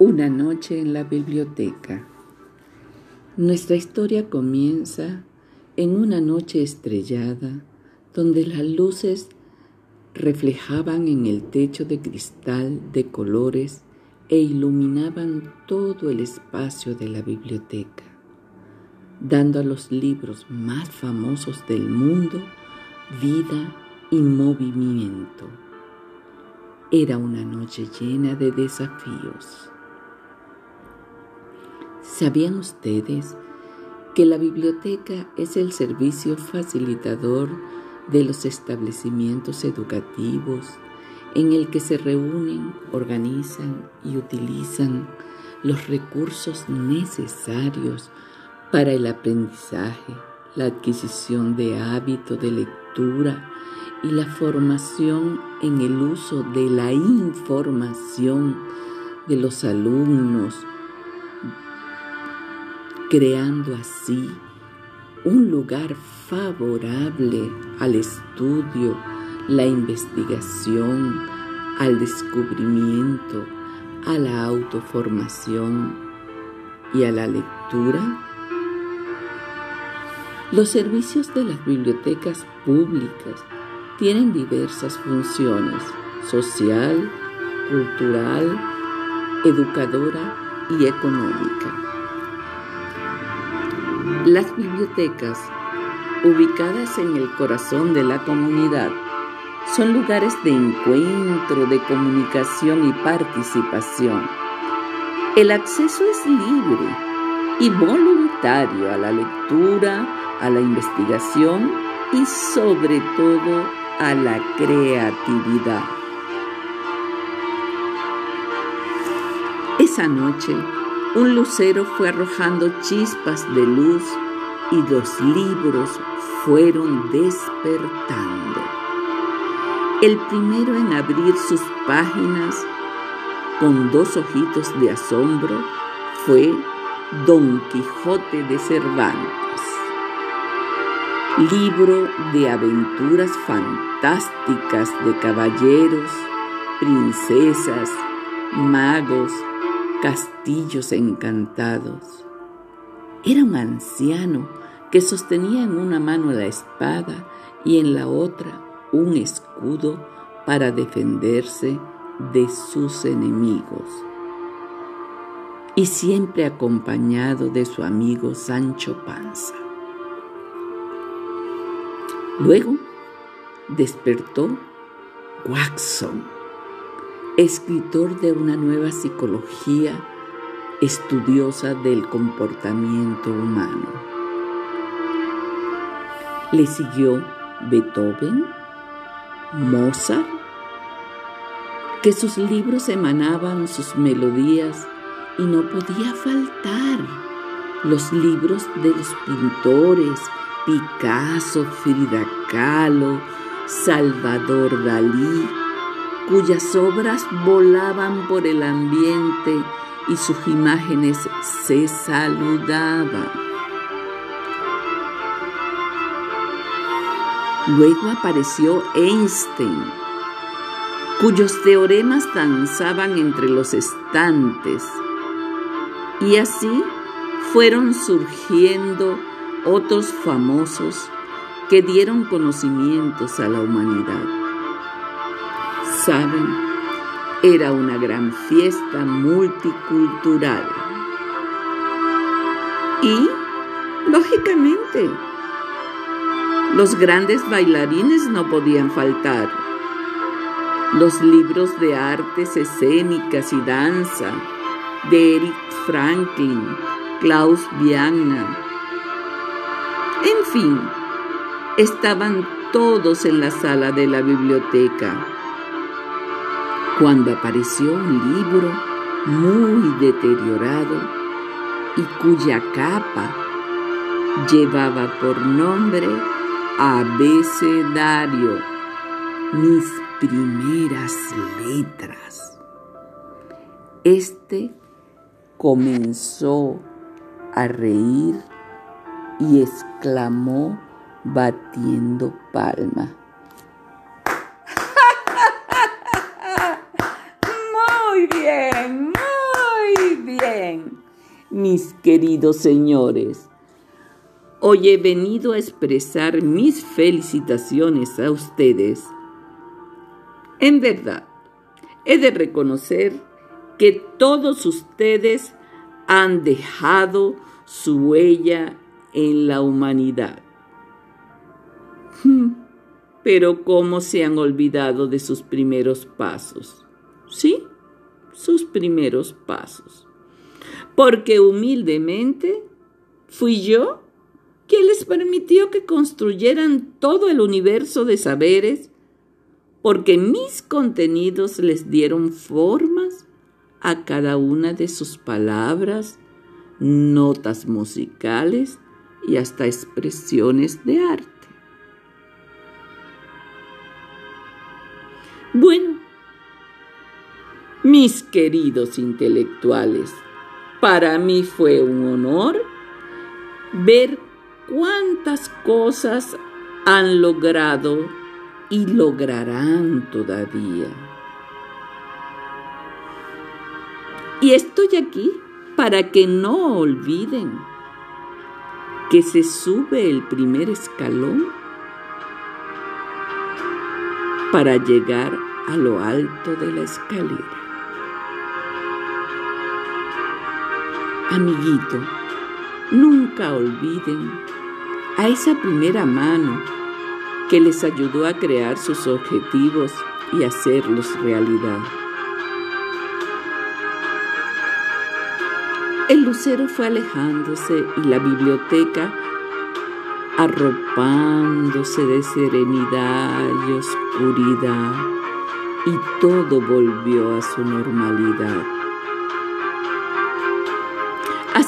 Una noche en la biblioteca. Nuestra historia comienza en una noche estrellada donde las luces reflejaban en el techo de cristal de colores e iluminaban todo el espacio de la biblioteca, dando a los libros más famosos del mundo vida y movimiento. Era una noche llena de desafíos. ¿Sabían ustedes que la biblioteca es el servicio facilitador de los establecimientos educativos en el que se reúnen, organizan y utilizan los recursos necesarios para el aprendizaje, la adquisición de hábito de lectura y la formación en el uso de la información de los alumnos, creando así un lugar favorable al estudio, la investigación, al descubrimiento, a la autoformación y a la lectura? Los servicios de las bibliotecas públicas tienen diversas funciones, social, cultural, educadora y económica. Las bibliotecas, ubicadas en el corazón de la comunidad, son lugares de encuentro, de comunicación y participación. El acceso es libre y voluntario a la lectura, a la investigación y sobre todo a la creatividad. Esa noche, un lucero fue arrojando chispas de luz y los libros fueron despertando. El primero en abrir sus páginas con dos ojitos de asombro fue Don Quijote de Cervantes, libro de aventuras fantásticas de caballeros, princesas, magos, castillos encantados. Era un anciano que sostenía en una mano la espada y en la otra un escudo para defenderse de sus enemigos. Y siempre acompañado de su amigo Sancho Panza. Luego despertó Watson escritor de una nueva psicología estudiosa del comportamiento humano. Le siguió Beethoven, Mozart, que sus libros emanaban sus melodías y no podía faltar los libros de los pintores Picasso, Frida Kahlo, Salvador Dalí, cuyas obras volaban por el ambiente y sus imágenes se saludaban. Luego apareció Einstein, cuyos teoremas danzaban entre los estantes, y así fueron surgiendo otros famosos que dieron conocimientos a la humanidad saben, era una gran fiesta multicultural. Y, lógicamente, los grandes bailarines no podían faltar. Los libros de artes escénicas y danza de Eric Franklin, Klaus Vianna. En fin, estaban todos en la sala de la biblioteca cuando apareció un libro muy deteriorado y cuya capa llevaba por nombre Abecedario, mis primeras letras. Este comenzó a reír y exclamó batiendo palma. Mis queridos señores. Hoy he venido a expresar mis felicitaciones a ustedes. En verdad, he de reconocer que todos ustedes han dejado su huella en la humanidad. Hmm, pero ¿cómo se han olvidado de sus primeros pasos? ¿Sí? Sus primeros pasos. Porque humildemente fui yo quien les permitió que construyeran todo el universo de saberes, porque mis contenidos les dieron formas a cada una de sus palabras, notas musicales y hasta expresiones de arte. Bueno, mis queridos intelectuales, para mí fue un honor ver cuántas cosas han logrado y lograrán todavía. Y estoy aquí para que no olviden que se sube el primer escalón para llegar a lo alto de la escalera. Amiguito, nunca olviden a esa primera mano que les ayudó a crear sus objetivos y hacerlos realidad. El lucero fue alejándose y la biblioteca arropándose de serenidad y oscuridad y todo volvió a su normalidad.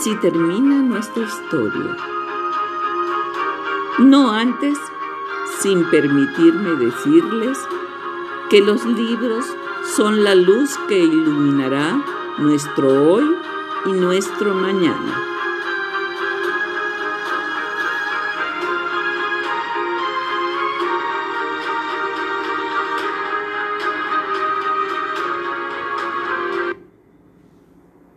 Así termina nuestra historia. No antes, sin permitirme decirles que los libros son la luz que iluminará nuestro hoy y nuestro mañana.